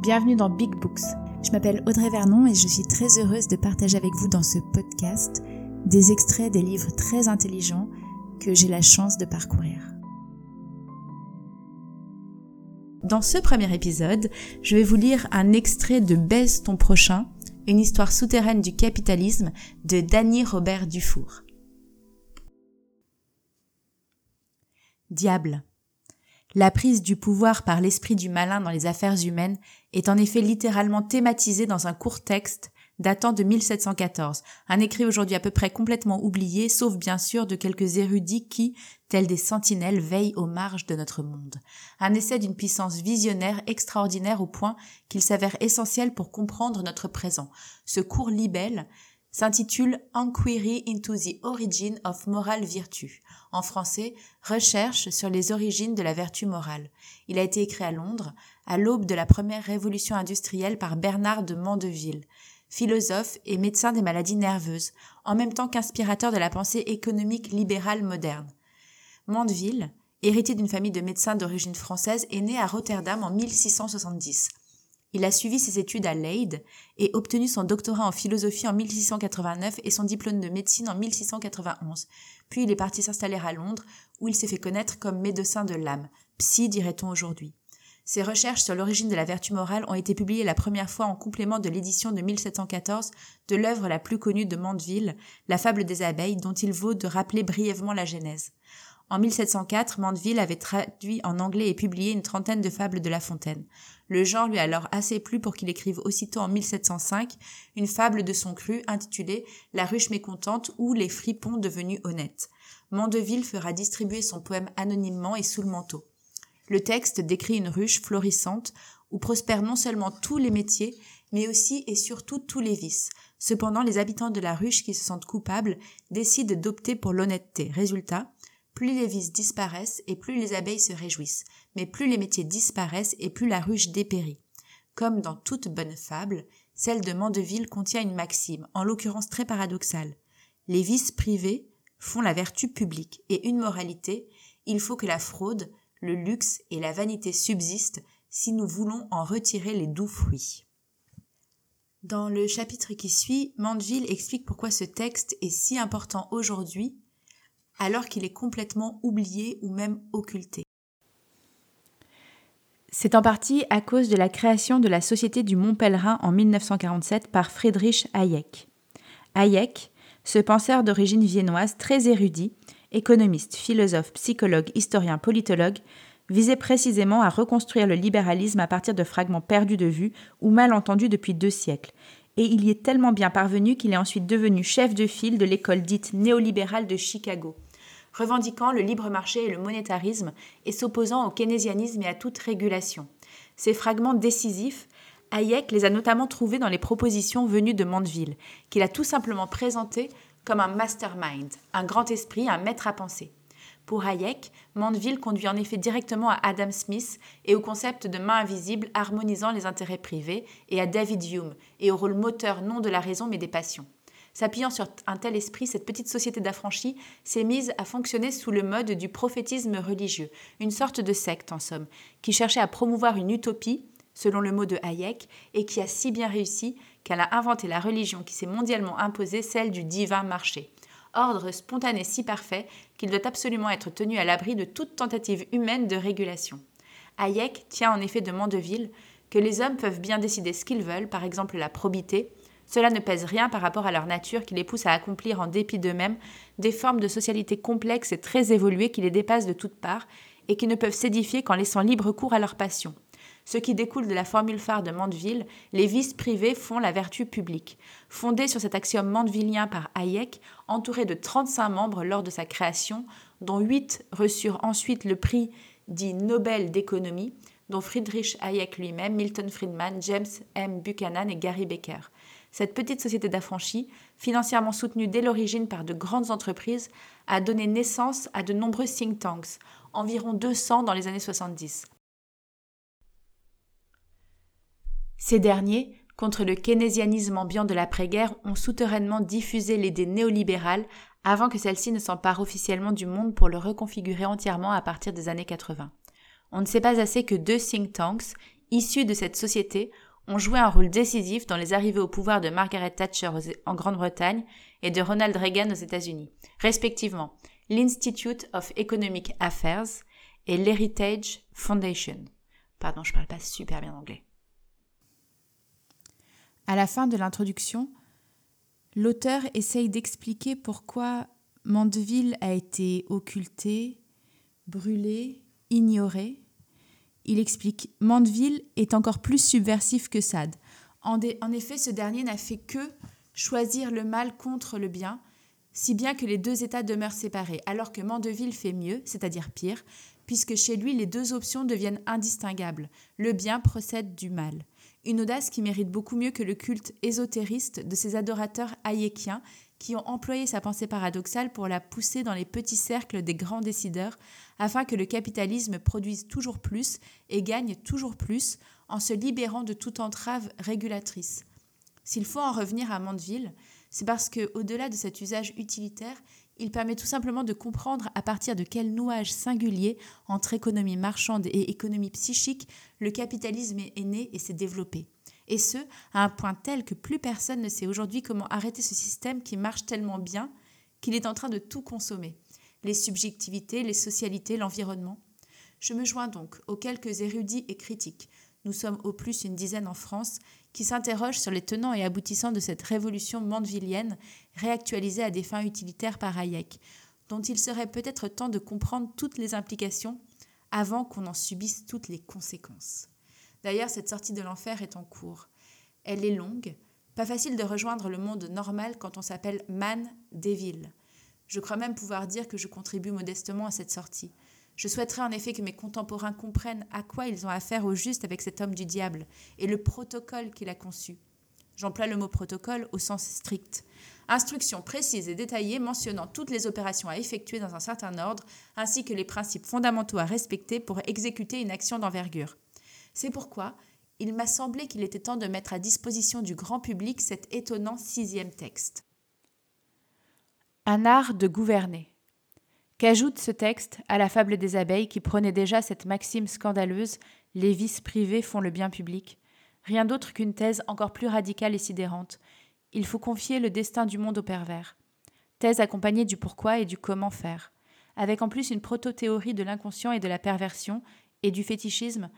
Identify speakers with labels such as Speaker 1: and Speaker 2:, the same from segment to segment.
Speaker 1: Bienvenue dans Big Books. Je m'appelle Audrey Vernon et je suis très heureuse de partager avec vous dans ce podcast des extraits des livres très intelligents que j'ai la chance de parcourir. Dans ce premier épisode, je vais vous lire un extrait de Baise ton prochain, une histoire souterraine du capitalisme de Danny Robert Dufour. Diable. La prise du pouvoir par l'esprit du malin dans les affaires humaines est en effet littéralement thématisée dans un court texte datant de 1714, un écrit aujourd'hui à peu près complètement oublié, sauf bien sûr de quelques érudits qui, tels des sentinelles, veillent aux marges de notre monde. Un essai d'une puissance visionnaire extraordinaire au point qu'il s'avère essentiel pour comprendre notre présent. Ce court libelle s'intitule Inquiry into the Origin of Moral Virtue. En français, Recherche sur les origines de la vertu morale. Il a été écrit à Londres, à l'aube de la première révolution industrielle par Bernard de Mandeville, philosophe et médecin des maladies nerveuses, en même temps qu'inspirateur de la pensée économique libérale moderne. Mandeville, héritier d'une famille de médecins d'origine française, est né à Rotterdam en 1670. Il a suivi ses études à Leyde et obtenu son doctorat en philosophie en 1689 et son diplôme de médecine en 1691. Puis il est parti s'installer à Londres où il s'est fait connaître comme médecin de l'âme, psy dirait-on aujourd'hui. Ses recherches sur l'origine de la vertu morale ont été publiées la première fois en complément de l'édition de 1714 de l'œuvre la plus connue de Mandeville, La fable des abeilles, dont il vaut de rappeler brièvement la genèse. En 1704, Mandeville avait traduit en anglais et publié une trentaine de fables de La Fontaine. Le genre lui a alors assez plu pour qu'il écrive aussitôt en 1705 une fable de son cru intitulée La ruche mécontente ou Les fripons devenus honnêtes. Mandeville fera distribuer son poème anonymement et sous le manteau. Le texte décrit une ruche florissante où prospèrent non seulement tous les métiers, mais aussi et surtout tous les vices. Cependant, les habitants de la ruche qui se sentent coupables décident d'opter pour l'honnêteté. Résultat, plus les vices disparaissent et plus les abeilles se réjouissent, mais plus les métiers disparaissent et plus la ruche dépérit. Comme dans toute bonne fable, celle de Mandeville contient une maxime, en l'occurrence très paradoxale. Les vices privés font la vertu publique, et une moralité, il faut que la fraude, le luxe et la vanité subsistent si nous voulons en retirer les doux fruits. Dans le chapitre qui suit, Mandeville explique pourquoi ce texte est si important aujourd'hui alors qu'il est complètement oublié ou même occulté. C'est en partie à cause de la création de la Société du Mont Pèlerin en 1947 par Friedrich Hayek. Hayek, ce penseur d'origine viennoise très érudit, économiste, philosophe, psychologue, historien, politologue, visait précisément à reconstruire le libéralisme à partir de fragments perdus de vue ou mal entendus depuis deux siècles, et il y est tellement bien parvenu qu'il est ensuite devenu chef de file de l'école dite néolibérale de Chicago revendiquant le libre marché et le monétarisme et s'opposant au keynésianisme et à toute régulation. Ces fragments décisifs, Hayek les a notamment trouvés dans les propositions venues de Mandeville, qu'il a tout simplement présenté comme un mastermind, un grand esprit, un maître à penser. Pour Hayek, Mandeville conduit en effet directement à Adam Smith et au concept de main invisible harmonisant les intérêts privés, et à David Hume, et au rôle moteur non de la raison mais des passions. S'appuyant sur un tel esprit, cette petite société d'affranchis s'est mise à fonctionner sous le mode du prophétisme religieux, une sorte de secte en somme, qui cherchait à promouvoir une utopie, selon le mot de Hayek, et qui a si bien réussi qu'elle a inventé la religion qui s'est mondialement imposée, celle du divin marché. Ordre spontané si parfait qu'il doit absolument être tenu à l'abri de toute tentative humaine de régulation. Hayek tient en effet de Mandeville que les hommes peuvent bien décider ce qu'ils veulent, par exemple la probité, cela ne pèse rien par rapport à leur nature qui les pousse à accomplir en dépit d'eux-mêmes des formes de socialité complexes et très évoluées qui les dépassent de toutes parts et qui ne peuvent s'édifier qu'en laissant libre cours à leur passion. Ce qui découle de la formule phare de Mandeville, les vices privés font la vertu publique. Fondé sur cet axiome mandevillien par Hayek, entouré de 35 membres lors de sa création, dont 8 reçurent ensuite le prix dit Nobel d'économie, dont Friedrich Hayek lui-même, Milton Friedman, James M. Buchanan et Gary Becker. Cette petite société d'affranchis, financièrement soutenue dès l'origine par de grandes entreprises, a donné naissance à de nombreux think tanks, environ 200 dans les années 70. Ces derniers, contre le keynésianisme ambiant de l'après-guerre, ont souterrainement diffusé l'idée néolibérale avant que celle-ci ne s'empare officiellement du monde pour le reconfigurer entièrement à partir des années 80. On ne sait pas assez que deux think tanks, issus de cette société, ont joué un rôle décisif dans les arrivées au pouvoir de Margaret Thatcher en Grande-Bretagne et de Ronald Reagan aux États-Unis, respectivement l'Institute of Economic Affairs et l'Heritage Foundation. Pardon, je parle pas super bien anglais.
Speaker 2: À la fin de l'introduction, l'auteur essaye d'expliquer pourquoi Mandeville a été occulté, brûlé, ignoré. Il explique Mandeville est encore plus subversif que Sade. En, effet, ce dernier n'a fait que choisir le mal contre le bien, si bien que les deux États demeurent séparés, alors que Mandeville fait mieux, c'est-à-dire pire, puisque chez lui les deux options deviennent indistinguables. Le bien procède du mal. Une audace qui mérite beaucoup mieux que le culte ésotériste de ses adorateurs hayekiens qui ont employé sa pensée paradoxale pour la pousser dans les petits cercles des grands décideurs, afin que le capitalisme produise toujours plus et gagne toujours plus en se libérant de toute entrave régulatrice. S'il faut en revenir à Mandeville, c'est parce que, au-delà de cet usage utilitaire, il permet tout simplement de comprendre à partir de quel nouage singulier entre économie marchande et économie psychique le capitalisme est né et s'est développé et ce, à un point tel que plus personne ne sait aujourd'hui comment arrêter ce système qui marche tellement bien qu'il est en train de tout consommer. Les subjectivités, les socialités, l'environnement. Je me joins donc aux quelques érudits et critiques, nous sommes au plus une dizaine en France, qui s'interrogent sur les tenants et aboutissants de cette révolution mandevillienne réactualisée à des fins utilitaires par Hayek, dont il serait peut-être temps de comprendre toutes les implications avant qu'on en subisse toutes les conséquences. D'ailleurs, cette sortie de l'enfer est en cours. Elle est longue, pas facile de rejoindre le monde normal quand on s'appelle man devil. Je crois même pouvoir dire que je contribue modestement à cette sortie. Je souhaiterais en effet que mes contemporains comprennent à quoi ils ont affaire au juste avec cet homme du diable et le protocole qu'il a conçu. J'emploie le mot protocole au sens strict. Instructions précises et détaillées mentionnant toutes les opérations à effectuer dans un certain ordre, ainsi que les principes fondamentaux à respecter pour exécuter une action d'envergure. C'est pourquoi il m'a semblé qu'il était temps de mettre à disposition du grand public cet étonnant sixième texte.
Speaker 1: Un art de gouverner. Qu'ajoute ce texte à la fable des abeilles qui prenait déjà cette maxime scandaleuse Les vices privés font le bien public Rien d'autre qu'une thèse encore plus radicale et sidérante. Il faut confier le destin du monde au pervers. Thèse accompagnée du pourquoi et du comment faire, avec en plus une proto-théorie de l'inconscient et de la perversion et du fétichisme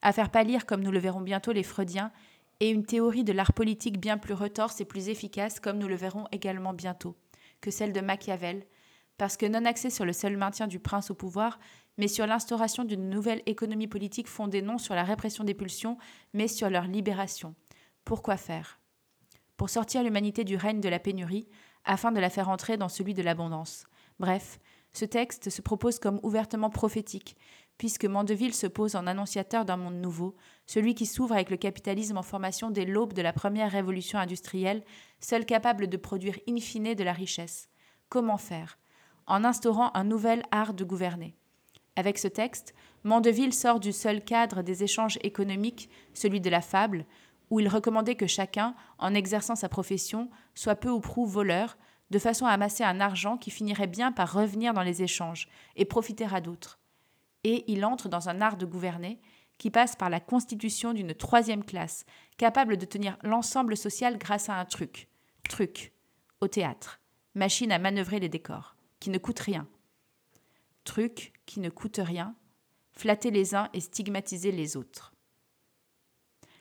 Speaker 1: à faire pâlir, comme nous le verrons bientôt, les Freudiens, et une théorie de l'art politique bien plus retorse et plus efficace, comme nous le verrons également bientôt, que celle de Machiavel, parce que non axée sur le seul maintien du prince au pouvoir, mais sur l'instauration d'une nouvelle économie politique fondée non sur la répression des pulsions, mais sur leur libération. Pourquoi faire? Pour sortir l'humanité du règne de la pénurie, afin de la faire entrer dans celui de l'abondance. Bref, ce texte se propose comme ouvertement prophétique, puisque Mandeville se pose en annonciateur d'un monde nouveau, celui qui s'ouvre avec le capitalisme en formation dès l'aube de la première révolution industrielle, seul capable de produire in fine de la richesse. Comment faire? En instaurant un nouvel art de gouverner. Avec ce texte, Mandeville sort du seul cadre des échanges économiques, celui de la fable, où il recommandait que chacun, en exerçant sa profession, soit peu ou prou voleur, de façon à amasser un argent qui finirait bien par revenir dans les échanges et profiter à d'autres et il entre dans un art de gouverner qui passe par la constitution d'une troisième classe, capable de tenir l'ensemble social grâce à un truc. Truc. Au théâtre. Machine à manœuvrer les décors. Qui ne coûte rien. Truc qui ne coûte rien. Flatter les uns et stigmatiser les autres.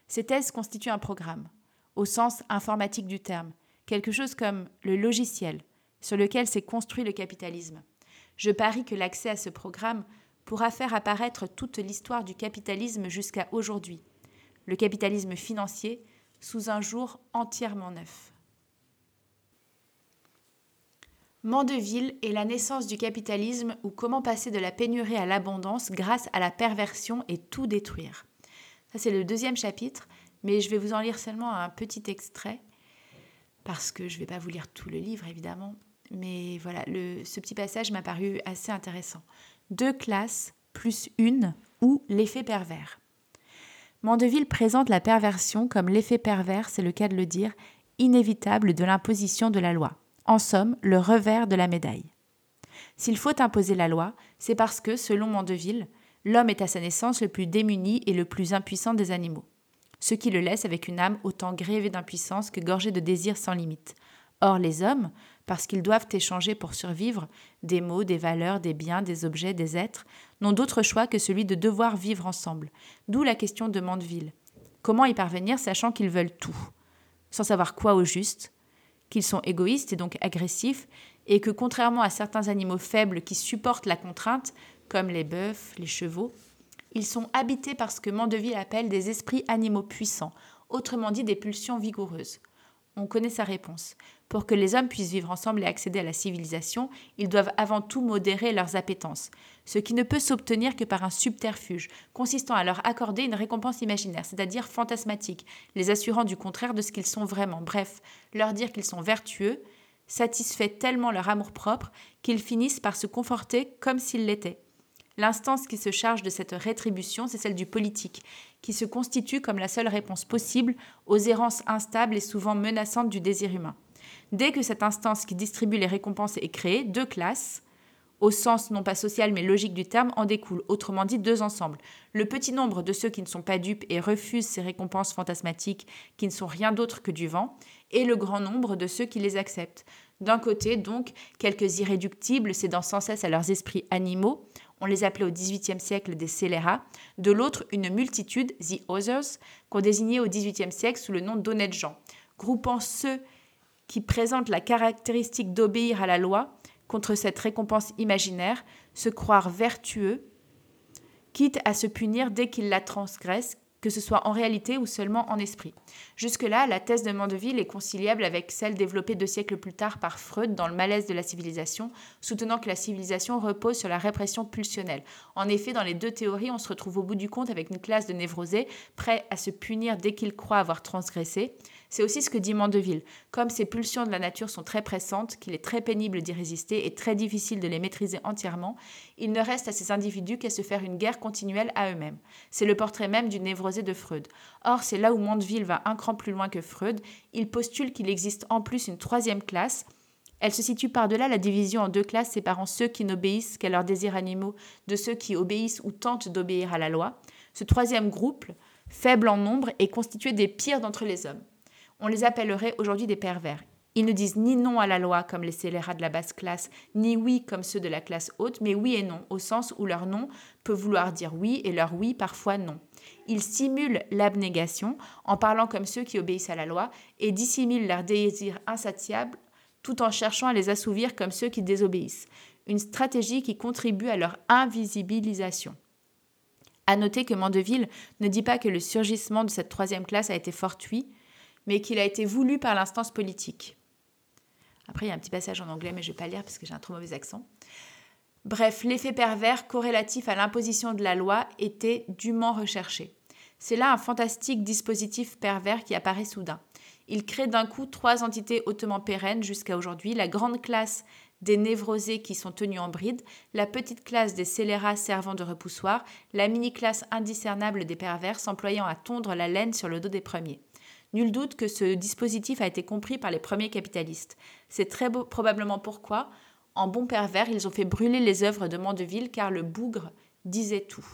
Speaker 1: Ces thèses constituent un programme, au sens informatique du terme, quelque chose comme le logiciel sur lequel s'est construit le capitalisme. Je parie que l'accès à ce programme pourra faire apparaître toute l'histoire du capitalisme jusqu'à aujourd'hui, le capitalisme financier, sous un jour entièrement neuf. Mandeville est la naissance du capitalisme ou comment passer de la pénurie à l'abondance grâce à la perversion et tout détruire. Ça c'est le deuxième chapitre, mais je vais vous en lire seulement un petit extrait parce que je ne vais pas vous lire tout le livre évidemment, mais voilà, ce petit passage m'a paru assez intéressant deux classes plus une ou l'effet pervers. Mandeville présente la perversion comme l'effet pervers, c'est le cas de le dire, inévitable de l'imposition de la loi. En somme, le revers de la médaille. S'il faut imposer la loi, c'est parce que, selon Mandeville, L'homme est à sa naissance le plus démuni et le plus impuissant des animaux, ce qui le laisse avec une âme autant grévée d'impuissance que gorgée de désirs sans limite. Or les hommes, parce qu'ils doivent échanger pour survivre des mots, des valeurs, des biens, des objets, des êtres, n'ont d'autre choix que celui de devoir vivre ensemble. D'où la question de Mandeville. Comment y parvenir sachant qu'ils veulent tout? Sans savoir quoi au juste Qu'ils sont égoïstes et donc agressifs, et que contrairement à certains animaux faibles qui supportent la contrainte, comme les bœufs, les chevaux, ils sont habités par ce que Mandeville appelle des esprits animaux puissants, autrement dit des pulsions vigoureuses. On connaît sa réponse. Pour que les hommes puissent vivre ensemble et accéder à la civilisation, ils doivent avant tout modérer leurs appétences, ce qui ne peut s'obtenir que par un subterfuge, consistant à leur accorder une récompense imaginaire, c'est-à-dire fantasmatique, les assurant du contraire de ce qu'ils sont vraiment, bref, leur dire qu'ils sont vertueux, satisfait tellement leur amour-propre qu'ils finissent par se conforter comme s'ils l'étaient. L'instance qui se charge de cette rétribution, c'est celle du politique, qui se constitue comme la seule réponse possible aux errances instables et souvent menaçantes du désir humain. Dès que cette instance qui distribue les récompenses est créée, deux classes, au sens non pas social mais logique du terme, en découlent, autrement dit deux ensembles. Le petit nombre de ceux qui ne sont pas dupes et refusent ces récompenses fantasmatiques qui ne sont rien d'autre que du vent, et le grand nombre de ceux qui les acceptent. D'un côté, donc, quelques irréductibles cédant sans cesse à leurs esprits animaux, on les appelait au XVIIIe siècle des scélérats, de l'autre une multitude, the others, qu'on désignait au XVIIIe siècle sous le nom d'honnêtes gens, groupant ceux qui présente la caractéristique d'obéir à la loi contre cette récompense imaginaire, se croire vertueux, quitte à se punir dès qu'il la transgresse, que ce soit en réalité ou seulement en esprit. Jusque-là, la thèse de Mandeville est conciliable avec celle développée deux siècles plus tard par Freud dans Le malaise de la civilisation, soutenant que la civilisation repose sur la répression pulsionnelle. En effet, dans les deux théories, on se retrouve au bout du compte avec une classe de névrosés prêts à se punir dès qu'ils croient avoir transgressé. C'est aussi ce que dit Mandeville. Comme ces pulsions de la nature sont très pressantes, qu'il est très pénible d'y résister et très difficile de les maîtriser entièrement, il ne reste à ces individus qu'à se faire une guerre continuelle à eux-mêmes. C'est le portrait même du névrosé de Freud. Or, c'est là où Mandeville va un cran plus loin que Freud. Il postule qu'il existe en plus une troisième classe, elle se situe par-delà la division en deux classes séparant ceux qui n'obéissent qu'à leurs désirs animaux de ceux qui obéissent ou tentent d'obéir à la loi. Ce troisième groupe, faible en nombre, est constitué des pires d'entre les hommes on les appellerait aujourd'hui des pervers. Ils ne disent ni non à la loi comme les scélérats de la basse classe, ni oui comme ceux de la classe haute, mais oui et non, au sens où leur non peut vouloir dire oui et leur oui parfois non. Ils simulent l'abnégation en parlant comme ceux qui obéissent à la loi et dissimulent leurs désirs insatiables tout en cherchant à les assouvir comme ceux qui désobéissent. Une stratégie qui contribue à leur invisibilisation. À noter que Mandeville ne dit pas que le surgissement de cette troisième classe a été fortuit, mais qu'il a été voulu par l'instance politique. Après, il y a un petit passage en anglais, mais je ne vais pas lire parce que j'ai un trop mauvais accent. Bref, l'effet pervers corrélatif à l'imposition de la loi était dûment recherché. C'est là un fantastique dispositif pervers qui apparaît soudain. Il crée d'un coup trois entités hautement pérennes jusqu'à aujourd'hui, la grande classe des névrosés qui sont tenus en bride, la petite classe des scélérats servant de repoussoir, la mini-classe indiscernable des pervers s'employant à tondre la laine sur le dos des premiers. Nul doute que ce dispositif a été compris par les premiers capitalistes. C'est très probablement pourquoi, en bon pervers, ils ont fait brûler les œuvres de Mandeville car le bougre disait tout.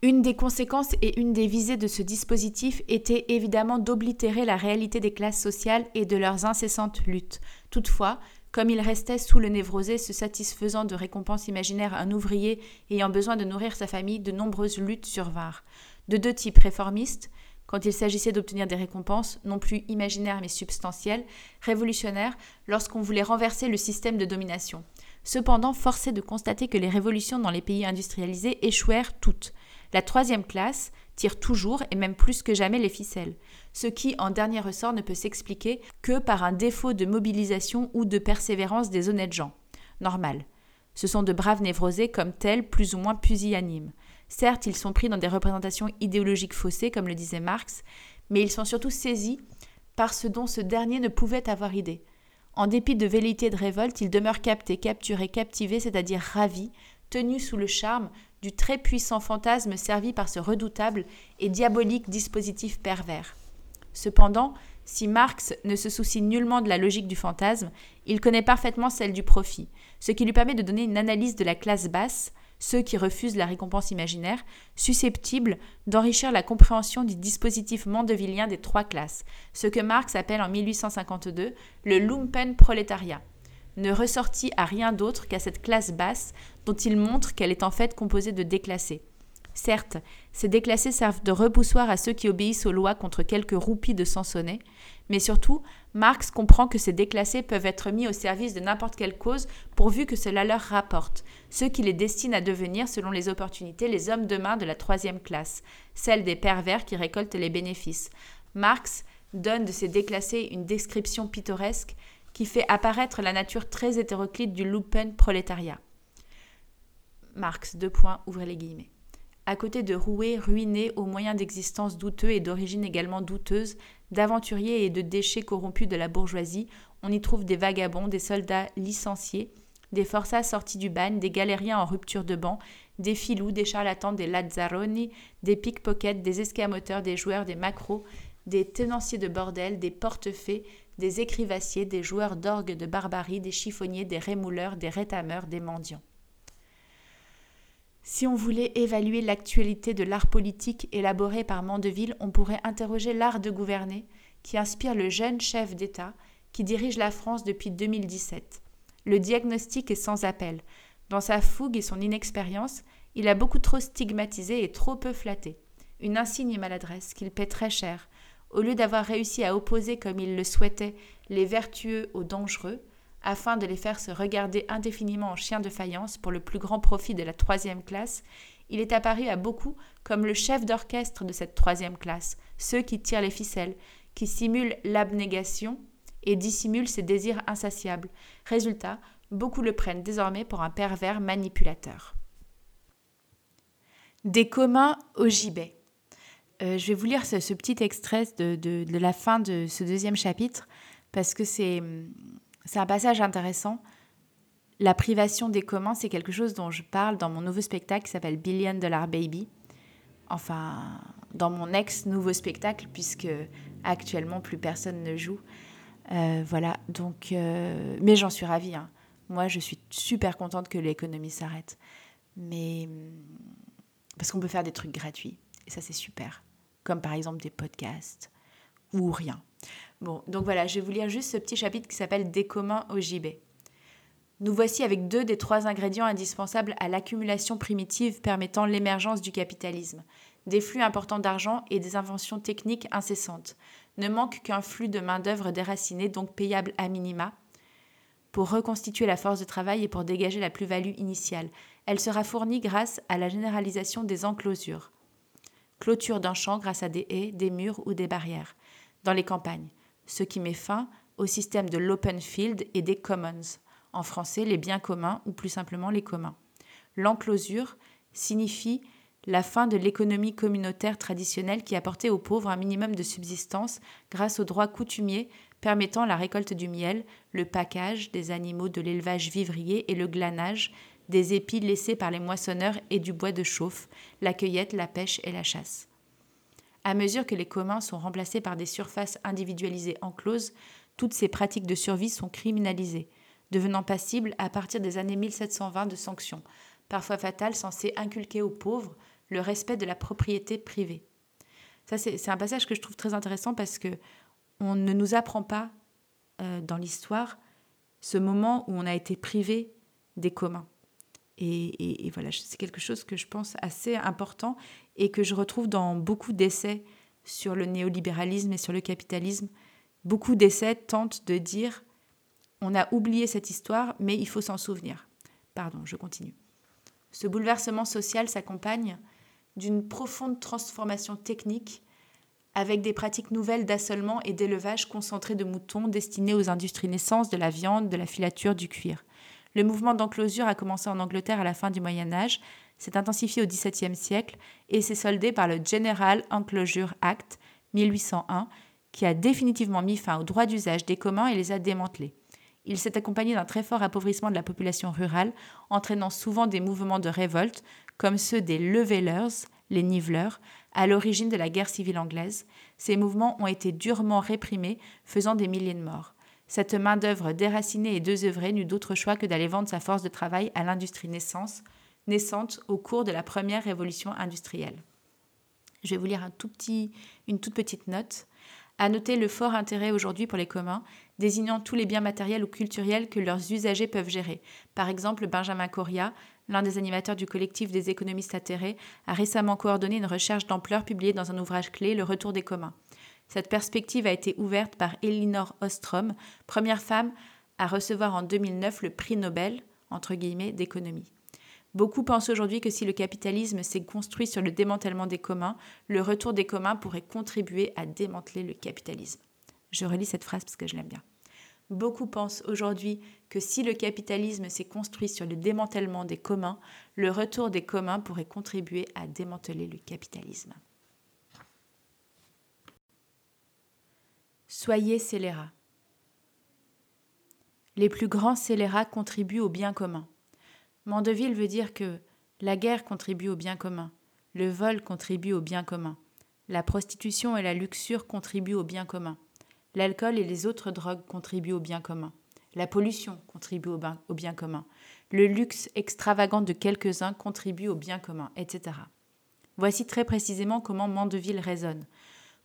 Speaker 1: Une des conséquences et une des visées de ce dispositif était évidemment d'oblitérer la réalité des classes sociales et de leurs incessantes luttes. Toutefois, comme il restait sous le névrosé se satisfaisant de récompenses imaginaires un ouvrier ayant besoin de nourrir sa famille, de nombreuses luttes survinrent. De deux types réformistes, quand il s'agissait d'obtenir des récompenses, non plus imaginaires mais substantielles, révolutionnaires, lorsqu'on voulait renverser le système de domination. Cependant, force est de constater que les révolutions dans les pays industrialisés échouèrent toutes. La troisième classe tire toujours, et même plus que jamais, les ficelles, ce qui, en dernier ressort, ne peut s'expliquer que par un défaut de mobilisation ou de persévérance des honnêtes gens. Normal. Ce sont de braves névrosés comme tels, plus ou moins pusillanimes. Certes, ils sont pris dans des représentations idéologiques faussées, comme le disait Marx, mais ils sont surtout saisis par ce dont ce dernier ne pouvait avoir idée. En dépit de velléités et de révolte, ils demeurent captés, capturés, captivés, c'est-à-dire ravis, tenus sous le charme du très puissant fantasme servi par ce redoutable et diabolique dispositif pervers. Cependant, si Marx ne se soucie nullement de la logique du fantasme, il connaît parfaitement celle du profit, ce qui lui permet de donner une analyse de la classe basse, ceux qui refusent la récompense imaginaire, susceptibles d'enrichir la compréhension du dispositif mandevillien des trois classes, ce que Marx appelle en 1852 le lumpen prolétariat, ne ressortit à rien d'autre qu'à cette classe basse dont il montre qu'elle est en fait composée de déclassés. Certes, ces déclassés servent de repoussoir à ceux qui obéissent aux lois contre quelques roupies de Sansonnet, mais surtout, Marx comprend que ces déclassés peuvent être mis au service de n'importe quelle cause pourvu que cela leur rapporte, ce qui les destine à devenir, selon les opportunités, les hommes de main de la troisième classe, celle des pervers qui récoltent les bénéfices. Marx donne de ces déclassés une description pittoresque qui fait apparaître la nature très hétéroclite du lupen prolétariat. Marx, deux points, ouvrez les guillemets. À côté de roués, ruinés aux moyens d'existence douteux et d'origine également douteuse, d'aventuriers et de déchets corrompus de la bourgeoisie, on y trouve des vagabonds, des soldats licenciés, des forçats sortis du bagne, des galériens en rupture de banc, des filous, des charlatans, des lazzaroni, des pickpockets, des escamoteurs, des joueurs, des macros, des tenanciers de bordel, des portefaix, des écrivassiers, des joueurs d'orgue de barbarie, des chiffonniers, des rémouleurs, des rétameurs, des mendiants. Si on voulait évaluer l'actualité de l'art politique élaboré par Mandeville, on pourrait interroger l'art de gouverner qui inspire le jeune chef d'État qui dirige la France depuis 2017. Le diagnostic est sans appel. Dans sa fougue et son inexpérience, il a beaucoup trop stigmatisé et trop peu flatté. Une insigne maladresse qu'il paie très cher. Au lieu d'avoir réussi à opposer comme il le souhaitait les vertueux aux dangereux, afin de les faire se regarder indéfiniment en chiens de faïence pour le plus grand profit de la troisième classe, il est apparu à beaucoup comme le chef d'orchestre de cette troisième classe, ceux qui tirent les ficelles, qui simulent l'abnégation et dissimulent ses désirs insatiables. Résultat, beaucoup le prennent désormais pour un pervers manipulateur. Des communs au gibet. Euh, je vais vous lire ce, petit extrait de, la fin de ce deuxième chapitre parce que c'est c'est un passage intéressant. La privation des communs, c'est quelque chose dont je parle dans mon nouveau spectacle qui s'appelle Billion Dollar Baby. Enfin, dans mon ex-nouveau spectacle, puisque actuellement plus personne ne joue. Euh, voilà, donc. Euh, mais j'en suis ravie. Hein. Moi, je suis super contente que l'économie s'arrête. Mais. Parce qu'on peut faire des trucs gratuits. Et ça, c'est super. Comme par exemple des podcasts ou rien. Bon, donc voilà, je vais vous lire juste ce petit chapitre qui s'appelle Des communs au gibet. Nous voici avec deux des trois ingrédients indispensables à l'accumulation primitive permettant l'émergence du capitalisme des flux importants d'argent et des inventions techniques incessantes. Ne manque qu'un flux de main-d'œuvre déracinée, donc payable à minima, pour reconstituer la force de travail et pour dégager la plus-value initiale. Elle sera fournie grâce à la généralisation des enclosures. Clôture d'un champ grâce à des haies, des murs ou des barrières. Dans les campagnes ce qui met fin au système de l'open field et des commons, en français les biens communs ou plus simplement les communs. L'enclosure signifie la fin de l'économie communautaire traditionnelle qui apportait aux pauvres un minimum de subsistance grâce aux droits coutumiers permettant la récolte du miel, le package des animaux de l'élevage vivrier et le glanage des épis laissés par les moissonneurs et du bois de chauffe, la cueillette, la pêche et la chasse. À mesure que les communs sont remplacés par des surfaces individualisées encloses, toutes ces pratiques de survie sont criminalisées, devenant passibles à partir des années 1720 de sanctions, parfois fatales, censées inculquer aux pauvres le respect de la propriété privée. Ça, c'est un passage que je trouve très intéressant parce que on ne nous apprend pas euh, dans l'histoire ce moment où on a été privé des communs. Et, voilà, c'est quelque chose que je pense assez important et que je retrouve dans beaucoup d'essais sur le néolibéralisme et sur le capitalisme. Beaucoup d'essais tentent de dire on a oublié cette histoire, mais il faut s'en souvenir. Pardon, je continue. Ce bouleversement social s'accompagne d'une profonde transformation technique avec des pratiques nouvelles d'assolement et d'élevage concentré de moutons destinés aux industries naissances de la viande, de la filature, du cuir. Le mouvement d'enclosure a commencé en Angleterre à la fin du Moyen Âge, s'est intensifié au XVIIe siècle et s'est soldé par le General Enclosure Act 1801, qui a définitivement mis fin aux droits d'usage des communs et les a démantelés. Il s'est accompagné d'un très fort appauvrissement de la population rurale, entraînant souvent des mouvements de révolte, comme ceux des Levelers, les niveleurs, à l'origine de la guerre civile anglaise. Ces mouvements ont été durement réprimés, faisant des milliers de morts. Cette main-d'œuvre déracinée et désœuvrée n'eut d'autre choix que d'aller vendre sa force de travail à l'industrie naissante au cours de la première révolution industrielle. Je vais vous lire une toute petite note. À noter le fort intérêt aujourd'hui pour les communs, désignant tous les biens matériels ou culturels que leurs usagers peuvent gérer. Par exemple, Benjamin Coria, l'un des animateurs du collectif des économistes atterrés, a récemment coordonné une recherche d'ampleur publiée dans un ouvrage clé, Le retour des communs. Cette perspective a été ouverte par Elinor Ostrom, première femme à recevoir en 2009 le prix Nobel, entre guillemets, d'économie. Beaucoup pensent aujourd'hui que si le capitalisme s'est construit sur le démantèlement des communs, le retour des communs pourrait contribuer à démanteler le capitalisme. Je relis cette phrase parce que je l'aime bien. Beaucoup pensent aujourd'hui que si le capitalisme s'est construit sur le démantèlement des communs, le retour des communs pourrait contribuer à démanteler le capitalisme. Soyez scélérats. Les plus grands scélérats contribuent au bien commun. Mandeville veut dire que la guerre contribue au bien commun, le vol contribue au bien commun, la prostitution et la luxure contribuent au bien commun, l'alcool et les autres drogues contribuent au bien commun, la pollution contribue au bien, commun, le luxe extravagant de quelques-uns contribue au bien commun, etc. Voici très précisément comment Mandeville raisonne.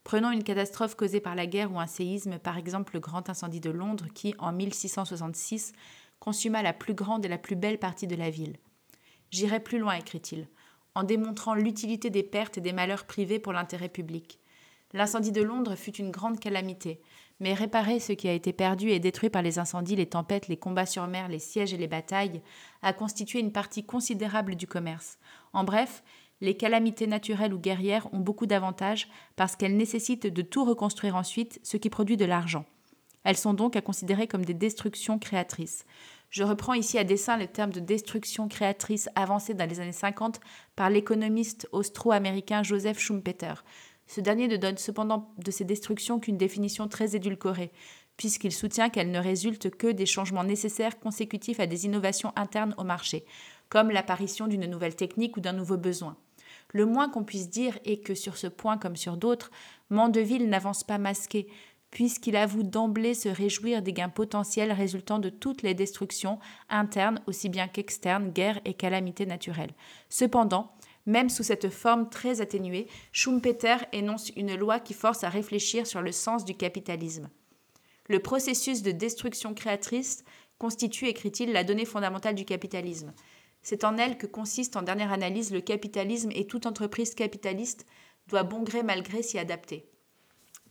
Speaker 1: Prenons une catastrophe causée par la guerre ou un séisme, par exemple le grand incendie de Londres qui, en 1666, consuma la plus grande et la plus belle partie de la ville. J'irai plus loin, écrit-il, en démontrant l'utilité des pertes et des malheurs privés pour l'intérêt public. L'incendie de Londres fut une grande calamité, mais réparer ce qui a été perdu et détruit par les incendies, les tempêtes, les combats sur mer, les sièges et les batailles a constitué une partie considérable du commerce. En bref, les calamités naturelles ou guerrières ont beaucoup d'avantages parce qu'elles nécessitent de tout reconstruire ensuite, ce qui produit de l'argent. Elles sont donc à considérer comme des destructions créatrices. Je reprends ici à dessein le terme de destruction créatrice avancé dans les années 50 par l'économiste austro-américain Joseph Schumpeter. Ce dernier ne donne cependant de ces destructions qu'une définition très édulcorée, puisqu'il soutient qu'elles ne résultent que des changements nécessaires consécutifs à des innovations internes au marché, comme l'apparition d'une nouvelle technique ou d'un nouveau besoin. Le moins qu'on puisse dire est que sur ce point comme sur d'autres, Mandeville n'avance pas masqué, puisqu'il avoue d'emblée se réjouir des gains potentiels résultant de toutes les destructions, internes aussi bien qu'externes, guerres et calamités naturelles. Cependant, même sous cette forme très atténuée, Schumpeter énonce une loi qui force à réfléchir sur le sens du capitalisme. Le processus de destruction créatrice constitue, écrit-il, la donnée fondamentale du capitalisme. C'est en elle que consiste en dernière analyse le capitalisme et toute entreprise capitaliste doit bon gré mal gré s'y adapter.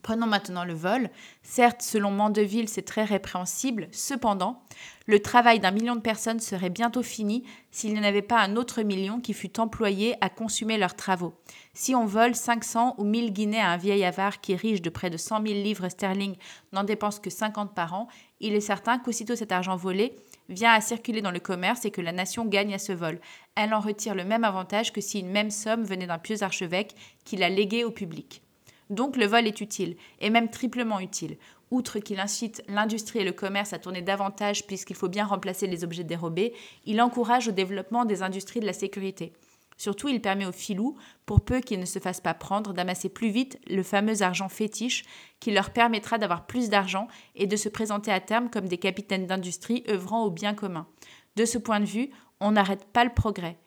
Speaker 1: Prenons maintenant le vol. Certes, selon Mandeville, c'est très répréhensible. Cependant, le travail d'un million de personnes serait bientôt fini s'il n'y avait pas un autre million qui fût employé à consommer leurs travaux. Si on vole 500 ou 1000 guinées à un vieil avare qui, riche de près de 100 000 livres sterling, n'en dépense que 50 par an, il est certain qu'aussitôt cet argent volé vient à circuler dans le commerce et que la nation gagne à ce vol. Elle en retire le même avantage que si une même somme venait d'un pieux archevêque qui l'a léguée au public. Donc le vol est utile, et même triplement utile. Outre qu'il incite l'industrie et le commerce à tourner davantage puisqu'il faut bien remplacer les objets dérobés, il encourage au développement des industries de la sécurité. Surtout, il permet aux filous, pour peu qu'ils ne se fassent pas prendre, d'amasser plus vite le fameux argent fétiche qui leur permettra d'avoir plus d'argent et de se présenter à terme comme des capitaines d'industrie œuvrant au bien commun. De ce point de vue, on n'arrête pas le progrès,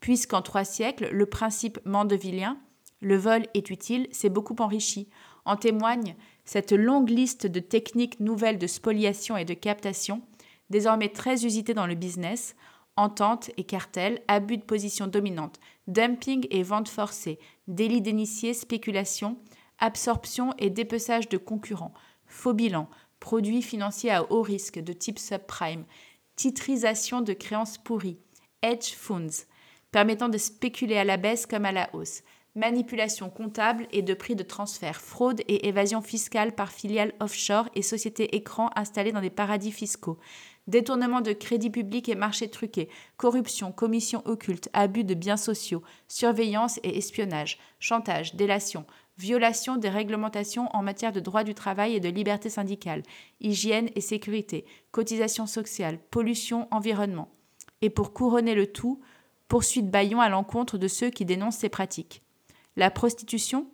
Speaker 1: puisqu'en trois siècles, le principe mandevillien, le vol est utile, s'est beaucoup enrichi. En témoigne cette longue liste de techniques nouvelles de spoliation et de captation, désormais très usitées dans le business, entente et cartel, abus de position dominante, dumping et vente forcée, délit d'initié, spéculation, absorption et dépeçage de concurrents, faux bilan, produits financiers à haut risque de type subprime, titrisation de créances pourries, hedge funds, permettant de spéculer à la baisse comme à la hausse, manipulation comptable et de prix de transfert, fraude et évasion fiscale par filiales offshore et sociétés écrans installées dans des paradis fiscaux, détournement de crédits publics et marchés truqués, corruption, commission occulte, abus de biens sociaux, surveillance et espionnage, chantage, délation, violation des réglementations en matière de droit du travail et de liberté syndicale, hygiène et sécurité, cotisation sociale, pollution, environnement. Et pour couronner le tout, poursuite Bayon à l'encontre de ceux qui dénoncent ces pratiques. La prostitution?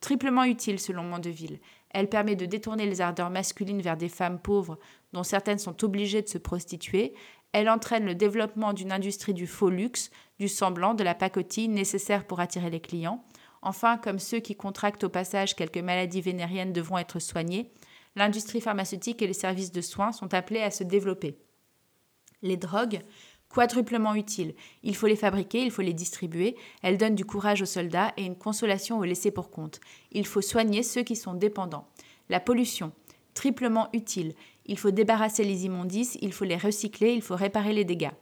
Speaker 1: Triplement utile selon Mandeville. Elle permet de détourner les ardeurs masculines vers des femmes pauvres dont certaines sont obligées de se prostituer. Elle entraîne le développement d'une industrie du faux luxe, du semblant, de la pacotille nécessaire pour attirer les clients. Enfin, comme ceux qui contractent au passage quelques maladies vénériennes devront être soignés, l'industrie pharmaceutique et les services de soins sont appelés à se développer. Les drogues, quadruplement utiles, il faut les fabriquer, il faut les distribuer, elles donnent du courage aux soldats et une consolation aux laissés pour compte. Il faut soigner ceux qui sont dépendants. La pollution, triplement utile, il faut débarrasser les immondices, il faut les recycler, il faut réparer les dégâts.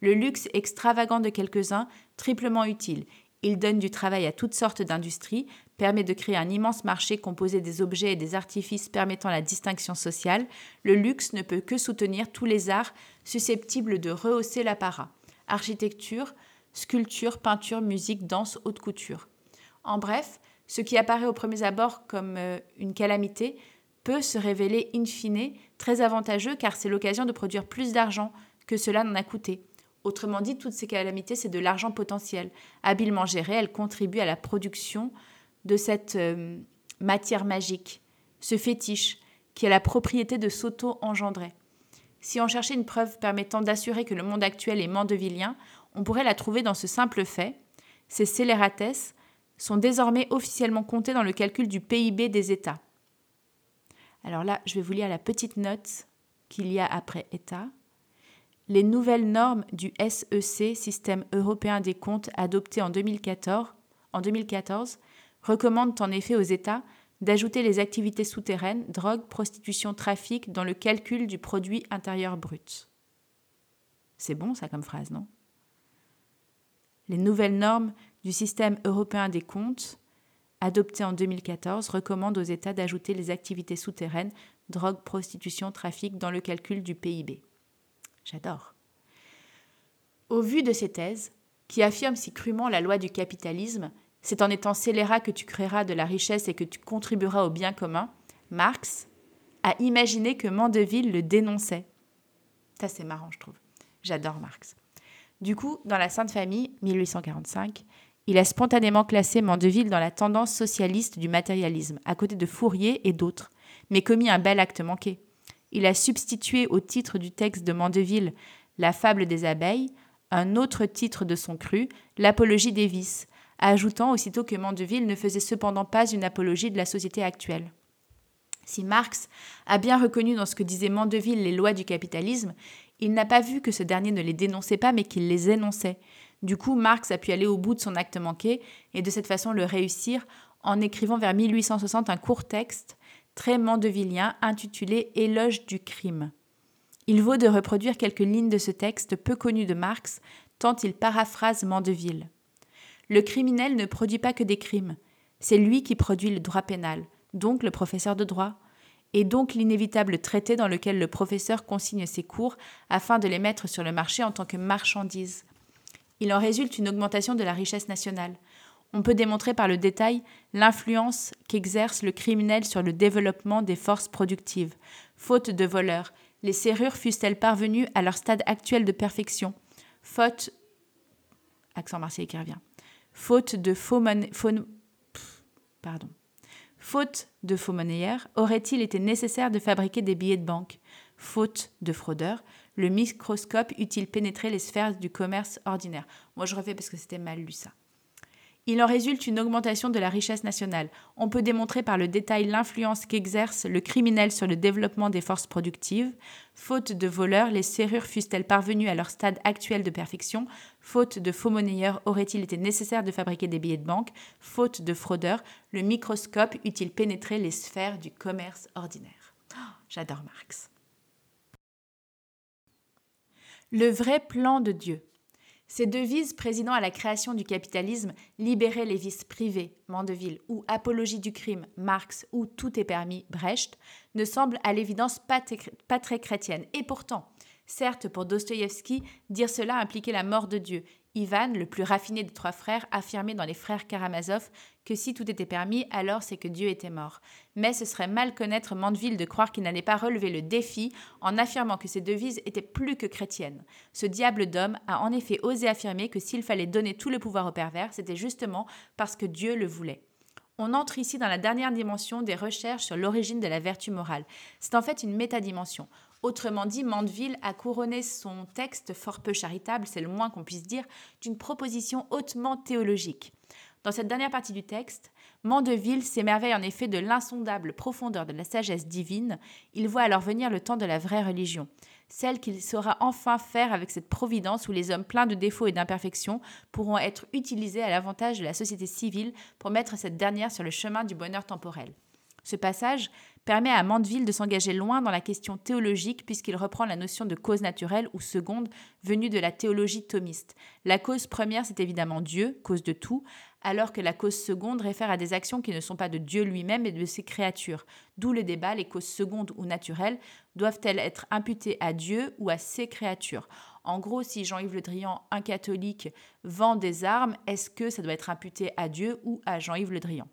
Speaker 1: Le luxe extravagant de quelques-uns, triplement utile. Il donne du travail à toutes sortes d'industries, permet de créer un immense marché composé des objets et des artifices permettant la distinction sociale. Le luxe ne peut que soutenir tous les arts susceptibles de rehausser l'apparat. Architecture, sculpture, peinture, musique, danse, haute couture. En bref, ce qui apparaît au premier abord comme euh, une calamité peut se révéler in fine très avantageux car c'est l'occasion de produire plus d'argent que cela n'en a coûté. Autrement dit, toutes ces calamités, c'est de l'argent potentiel. Habilement géré, elles contribuent à la production de cette euh, matière magique, ce fétiche, qui a la propriété de s'auto-engendrer. Si on cherchait une preuve permettant d'assurer que le monde actuel est mandevillien, on pourrait la trouver dans ce simple fait. Ces scélératesses sont désormais officiellement comptées dans le calcul du PIB des États. Alors là, je vais vous lire la petite note qu'il y a après État. Les nouvelles normes du SEC, Système européen des comptes, adoptées en 2014, en 2014 recommandent en effet aux États d'ajouter les activités souterraines, drogue, prostitution, trafic, dans le calcul du produit intérieur brut. C'est bon ça comme phrase, non? Les nouvelles normes du système européen des comptes, adoptées en 2014, recommandent aux États d'ajouter les activités souterraines, drogue, prostitution, trafic, dans le calcul du PIB. J'adore. Au vu de ces thèses, qui affirment si crûment la loi du capitalisme, c'est en étant scélérat que tu créeras de la richesse et que tu contribueras au bien commun, Marx a imaginé que Mandeville le dénonçait. Ça, c'est marrant, je trouve. J'adore Marx. Du coup, dans la Sainte Famille, 1845, il a spontanément classé Mandeville dans la tendance socialiste du matérialisme, à côté de Fourier et d'autres, mais commis un bel acte manqué. Il a substitué au titre du texte de Mandeville, La fable des abeilles, un autre titre de son cru, L'apologie des vices, ajoutant aussitôt que Mandeville ne faisait cependant pas une apologie de la société actuelle. Si Marx a bien reconnu dans ce que disait Mandeville les lois du capitalisme, il n'a pas vu que ce dernier ne les dénonçait pas mais qu'il les énonçait. Du coup, Marx a pu aller au bout de son acte manqué et de cette façon le réussir en écrivant vers 1860 un court texte très mandevillien intitulé Éloge du crime. Il vaut de reproduire quelques lignes de ce texte peu connu de Marx, tant il paraphrase Mandeville. Le criminel ne produit pas que des crimes. C'est lui qui produit le droit pénal, donc le professeur de droit, et donc l'inévitable traité dans lequel le professeur consigne ses cours afin de les mettre sur le marché en tant que marchandises. Il en résulte une augmentation de la richesse nationale. On peut démontrer par le détail l'influence qu'exerce le criminel sur le développement des forces productives. Faute de voleurs, les serrures fussent-elles parvenues à leur stade actuel de perfection? Faute. Accent martial qui revient. Faute de faux, pardon. Faute de faux monnayeurs, aurait-il été nécessaire de fabriquer des billets de banque? Faute de fraudeurs, le microscope eût-il pénétré les sphères du commerce ordinaire? Moi je refais parce que c'était mal lu ça. Il en résulte une augmentation de la richesse nationale. On peut démontrer par le détail l'influence qu'exerce le criminel sur le développement des forces productives. Faute de voleurs, les serrures fussent-elles parvenues à leur stade actuel de perfection? Faute de faux monnayeurs, aurait-il été nécessaire de fabriquer des billets de banque? Faute de fraudeurs, le microscope eût-il pénétré les sphères du commerce ordinaire? Oh, J'adore Marx. Le vrai plan de Dieu. Ces devises présidant à la création du capitalisme, libérer les vices privés, Mandeville, ou apologie du crime, Marx, ou tout est permis, Brecht, ne semblent à l'évidence pas, pas très chrétiennes. Et pourtant, certes, pour Dostoïevski, dire cela impliquait la mort de Dieu, Ivan, le plus raffiné des trois frères, affirmait dans les frères Karamazov que si tout était permis, alors c'est que Dieu était mort. Mais ce serait mal connaître Mandeville de croire qu'il n'allait pas relever le défi en affirmant que ses devises étaient plus que chrétiennes. Ce diable d'homme a en effet osé affirmer que s'il fallait donner tout le pouvoir au pervers, c'était justement parce que Dieu le voulait. On entre ici dans la dernière dimension des recherches sur l'origine de la vertu morale. C'est en fait une métadimension. Autrement dit, Mandeville a couronné son texte fort peu charitable, c'est le moins qu'on puisse dire, d'une proposition hautement théologique. Dans cette dernière partie du texte, Mandeville s'émerveille en effet de l'insondable profondeur de la sagesse divine. Il voit alors venir le temps de la vraie religion, celle qu'il saura enfin faire avec cette providence où les hommes pleins de défauts et d'imperfections pourront être utilisés à l'avantage de la société civile pour mettre cette dernière sur le chemin du bonheur temporel. Ce passage permet à Mandeville de s'engager loin dans la question théologique puisqu'il reprend la notion de cause naturelle ou seconde venue de la théologie thomiste. La cause première, c'est évidemment Dieu, cause de tout, alors que la cause seconde réfère à des actions qui ne sont pas de Dieu lui-même mais de ses créatures. D'où le débat, les causes secondes ou naturelles doivent-elles être imputées à Dieu ou à ses créatures? En gros, si Jean-Yves Le Drian, un catholique, vend des armes, est-ce que ça doit être imputé à Dieu ou à Jean-Yves Le Drian?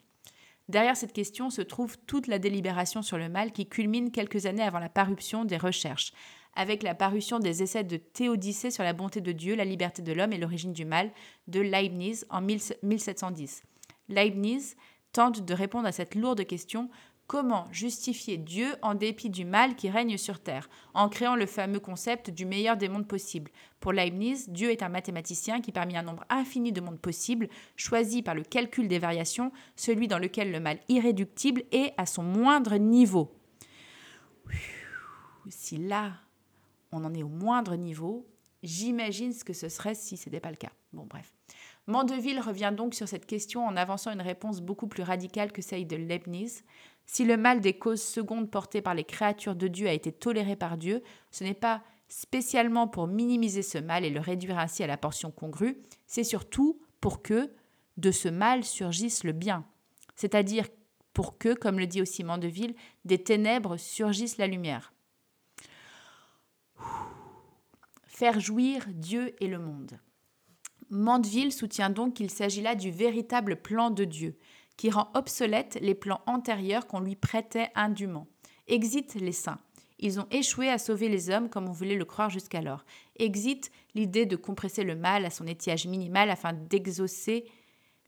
Speaker 1: Derrière cette question se trouve toute la délibération sur le mal qui culmine quelques années avant la parution des recherches, avec la parution des essais de Théodicée sur la bonté de Dieu, la liberté de l'homme et l'origine du mal de Leibniz en 1710. Leibniz tente de répondre à cette lourde question Comment justifier Dieu en dépit du mal qui règne sur Terre, en créant le fameux concept du meilleur des mondes possibles Pour Leibniz, Dieu est un mathématicien qui, parmi un nombre infini de mondes possibles, choisit par le calcul des variations celui dans lequel le mal irréductible est à son moindre niveau. Si là, on en est au moindre niveau, j'imagine ce que ce serait si ce n'était pas le cas. Bon, bref. Mandeville revient donc sur cette question en avançant une réponse beaucoup plus radicale que celle de Leibniz. Si le mal des causes secondes portées par les créatures de Dieu a été toléré par Dieu, ce n'est pas spécialement pour minimiser ce mal et le réduire ainsi à la portion congrue, c'est surtout pour que de ce mal surgisse le bien. C'est-à-dire pour que, comme le dit aussi Mandeville, des ténèbres surgissent la lumière. Faire jouir Dieu et le monde. Mandeville soutient donc qu'il s'agit là du véritable plan de Dieu, qui rend obsolètes les plans antérieurs qu'on lui prêtait indûment. Exit les saints. Ils ont échoué à sauver les hommes comme on voulait le croire jusqu'alors. Exit l'idée de compresser le mal à son étiage minimal afin d'exaucer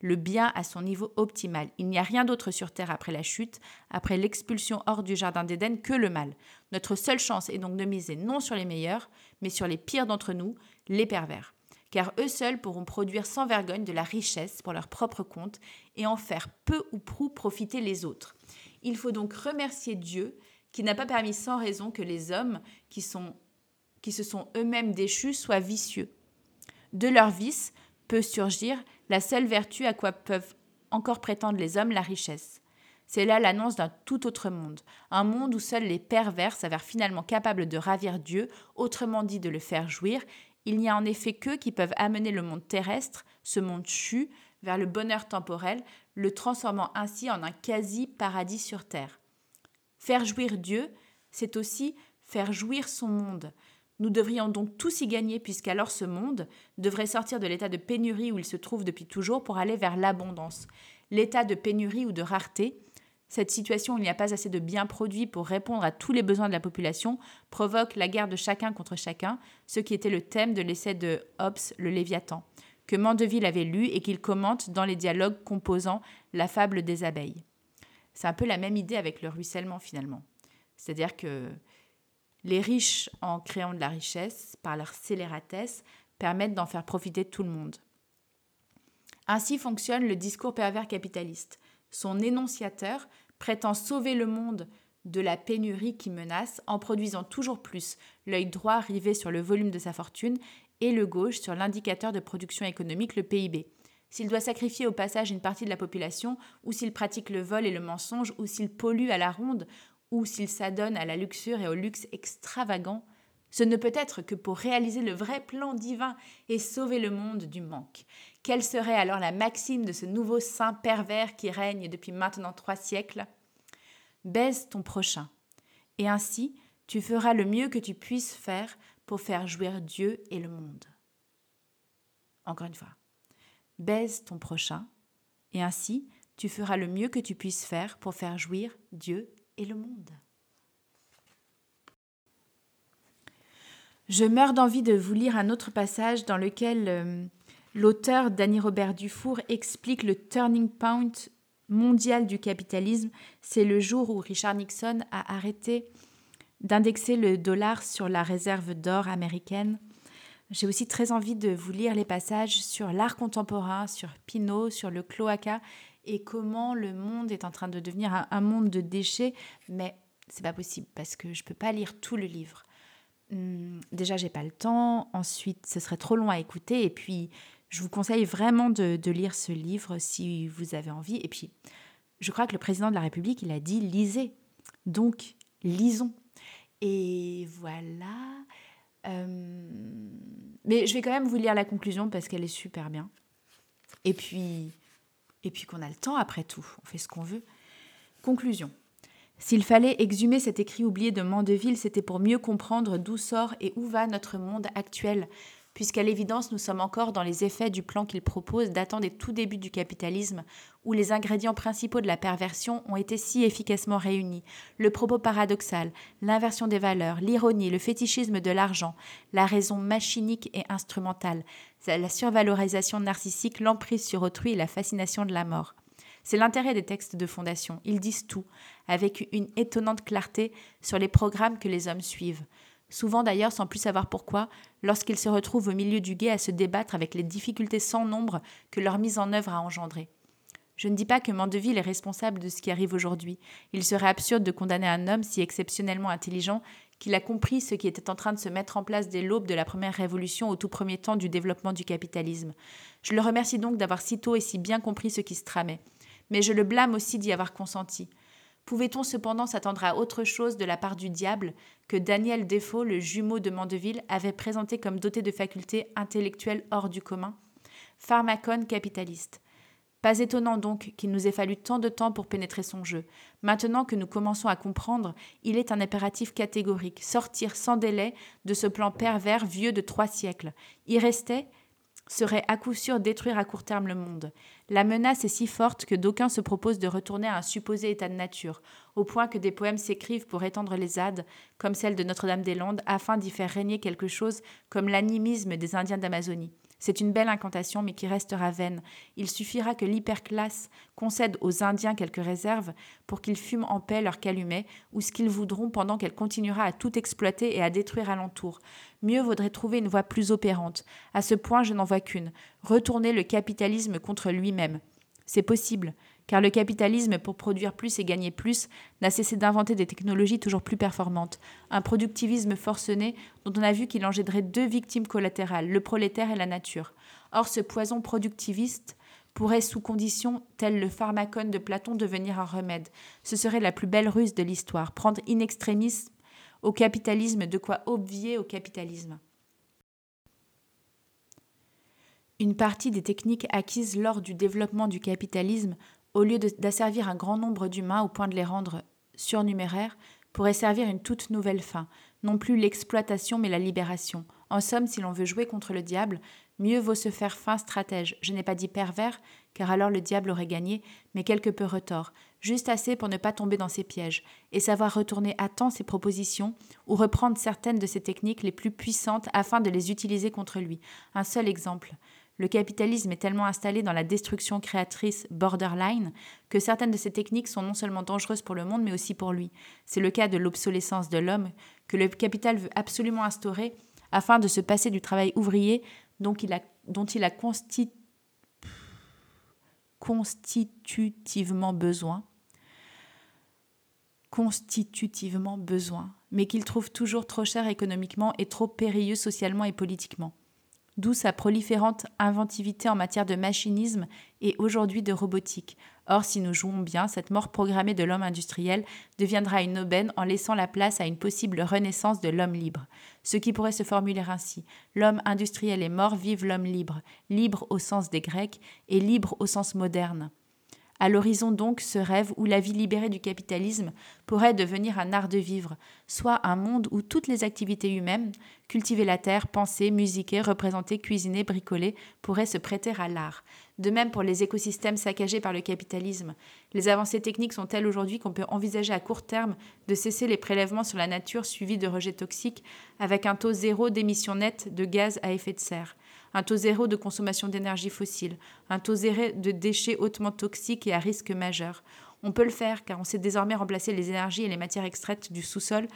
Speaker 1: le bien à son niveau optimal. Il n'y a rien d'autre sur Terre après la chute, après l'expulsion hors du Jardin d'Éden, que le mal. Notre seule chance est donc de miser non sur les meilleurs, mais sur les pires d'entre nous, les pervers car eux seuls pourront produire sans vergogne de la richesse pour leur propre compte et en faire peu ou prou profiter les autres. Il faut donc remercier Dieu qui n'a pas permis sans raison que les hommes qui, sont, qui se sont eux-mêmes déchus soient vicieux. De leur vice peut surgir la seule vertu à quoi peuvent encore prétendre les hommes, la richesse. C'est là l'annonce d'un tout autre monde, un monde où seuls les pervers s'avèrent finalement capables de ravir Dieu, autrement dit de le faire jouir, il n'y a en effet qu'eux qui peuvent amener le monde terrestre, ce monde chu, vers le bonheur temporel, le transformant ainsi en un quasi-paradis sur terre. Faire jouir Dieu, c'est aussi faire jouir son monde. Nous devrions donc tous y gagner puisqu'alors ce monde devrait sortir de l'état de pénurie où il se trouve depuis toujours pour aller vers l'abondance. L'état de pénurie ou de rareté, cette situation où il n'y a pas assez de biens produits pour répondre à tous les besoins de la population provoque la guerre de chacun contre chacun, ce qui était le thème de l'essai de Hobbes, le Léviathan, que Mandeville avait lu et qu'il commente dans les dialogues composant la fable des abeilles. C'est un peu la même idée avec le ruissellement finalement. C'est-à-dire que les riches, en créant de la richesse, par leur scélératesse, permettent d'en faire profiter tout le monde. Ainsi fonctionne le discours pervers capitaliste. Son énonciateur prétend sauver le monde de la pénurie qui menace en produisant toujours plus, l'œil droit rivé sur le volume de sa fortune et le gauche sur l'indicateur de production économique, le PIB. S'il doit sacrifier au passage une partie de la population, ou s'il pratique le vol et le mensonge, ou s'il pollue à la ronde, ou s'il s'adonne à la luxure et au luxe extravagant, ce ne peut être que pour réaliser le vrai plan divin et sauver le monde du manque. Quelle serait alors la maxime de ce nouveau saint pervers qui règne depuis maintenant trois siècles? Baise ton prochain, et ainsi tu feras le mieux que tu puisses faire pour faire jouir Dieu et le monde. Encore une fois, baise ton prochain, et ainsi tu feras le mieux que tu puisses faire pour faire jouir Dieu et le monde. Je meurs d'envie de vous lire un autre passage dans lequel euh, l'auteur Danny Robert Dufour explique le turning point mondial du capitalisme. C'est le jour où Richard Nixon a arrêté
Speaker 2: d'indexer le dollar sur la réserve d'or américaine. J'ai aussi très envie de vous lire les passages sur l'art contemporain, sur Pinault, sur le cloaca et comment le monde est en train de devenir un, monde de déchets. Mais c'est pas possible parce que je peux pas lire tout le livre. Hum, déjà, j'ai pas le temps. Ensuite, ce serait trop long à écouter. Et puis, je vous conseille vraiment de, lire ce livre si vous avez envie. Et puis, je crois que le président de la République, il a dit lisez. Donc, lisons. Et voilà. Euh, mais je vais quand même vous lire la conclusion parce qu'elle est super bien. Et puis, et puis qu'on a le temps après tout. On fait ce qu'on veut. Conclusion. S'il fallait exhumer cet écrit oublié de Mandeville, c'était pour mieux comprendre d'où sort et où va notre monde actuel, puisqu'à l'évidence nous sommes encore dans les effets du plan qu'il propose datant des tout débuts du capitalisme, où les ingrédients principaux de la perversion ont été si efficacement réunis, le propos paradoxal, l'inversion des valeurs, l'ironie, le fétichisme de l'argent, la raison machinique et instrumentale, la survalorisation narcissique, l'emprise sur autrui et la fascination de la mort. C'est l'intérêt des textes de fondation. Ils disent tout, avec une étonnante clarté sur les programmes que les hommes suivent souvent d'ailleurs sans plus savoir pourquoi, lorsqu'ils se retrouvent au milieu du guet à se débattre avec les difficultés sans nombre que leur mise en œuvre a engendrées. Je ne dis pas que Mandeville est responsable de ce qui arrive aujourd'hui. Il serait absurde de condamner un homme si exceptionnellement intelligent qu'il a compris ce qui était en train de se mettre en place dès l'aube de la première révolution au tout premier temps du développement du capitalisme. Je le remercie donc d'avoir si tôt et si bien compris ce qui se tramait. Mais je le blâme aussi d'y avoir consenti. Pouvait-on cependant s'attendre à autre chose de la part du diable que Daniel Defoe, le jumeau de Mandeville, avait présenté comme doté de facultés intellectuelles hors du commun? Pharmacone capitaliste. Pas étonnant donc qu'il nous ait fallu tant de temps pour pénétrer son jeu. Maintenant que nous commençons à comprendre, il est un impératif catégorique, sortir sans délai de ce plan pervers vieux de trois siècles. Il restait serait à coup sûr détruire à court terme le monde. La menace est si forte que d'aucuns se proposent de retourner à un supposé état de nature, au point que des poèmes s'écrivent pour étendre les ades, comme celle de Notre-Dame-des-Landes, afin d'y faire régner quelque chose comme l'animisme des Indiens d'Amazonie. C'est une belle incantation, mais qui restera vaine. Il suffira que l'hyperclasse concède aux Indiens quelques réserves pour qu'ils fument en paix leur calumet, ou ce qu'ils voudront pendant qu'elle continuera à tout exploiter et à détruire alentour. Mieux vaudrait trouver une voie plus opérante. À ce point, je n'en vois qu'une retourner le capitalisme contre lui-même. C'est possible, car le capitalisme, pour produire plus et gagner plus, n'a cessé d'inventer des technologies toujours plus performantes, un productivisme forcené dont on a vu qu'il engendrait deux victimes collatérales, le prolétaire et la nature. Or, ce poison productiviste pourrait, sous conditions telles le pharmacone de Platon, devenir un remède. Ce serait la plus belle ruse de l'histoire, prendre in extremis au capitalisme de quoi obvier au capitalisme. Une partie des techniques acquises lors du développement du capitalisme au lieu d'asservir un grand nombre d'humains au point de les rendre surnuméraires, pourrait servir une toute nouvelle fin, non plus l'exploitation mais la libération. En somme, si l'on veut jouer contre le diable, mieux vaut se faire fin stratège. Je n'ai pas dit pervers, car alors le diable aurait gagné, mais quelque peu retort, juste assez pour ne pas tomber dans ses pièges, et savoir retourner à temps ses propositions, ou reprendre certaines de ses techniques les plus puissantes afin de les utiliser contre lui. Un seul exemple. Le capitalisme est tellement installé dans la destruction créatrice borderline que certaines de ces techniques sont non seulement dangereuses pour le monde, mais aussi pour lui. C'est le cas de l'obsolescence de l'homme, que le capital veut absolument instaurer afin de se passer du travail ouvrier dont il a, constitutivement besoin, mais qu'il trouve toujours trop cher économiquement et trop périlleux socialement et politiquement d'où sa proliférante inventivité en matière de machinisme et aujourd'hui de robotique. Or, si nous jouons bien, cette mort programmée de l'homme industriel deviendra une aubaine en laissant la place à une possible renaissance de l'homme libre. Ce qui pourrait se formuler ainsi. L'homme industriel est mort, vive l'homme libre, libre au sens des Grecs et libre au sens moderne. À l'horizon donc ce rêve où la vie libérée du capitalisme pourrait devenir un art de vivre, soit un monde où toutes les activités humaines, cultiver la terre, penser, musiquer, représenter, cuisiner, bricoler, pourraient se prêter à l'art. De même pour les écosystèmes saccagés par le capitalisme. Les avancées techniques sont telles aujourd'hui qu'on peut envisager à court terme de cesser les prélèvements sur la nature suivis de rejets toxiques avec un taux zéro d'émissions nettes de gaz à effet de serre un taux zéro de consommation d'énergie fossile, un taux zéro de déchets hautement toxiques et à risque majeur. On peut le faire car on sait désormais remplacer les énergies et les matières extraites du sous-sol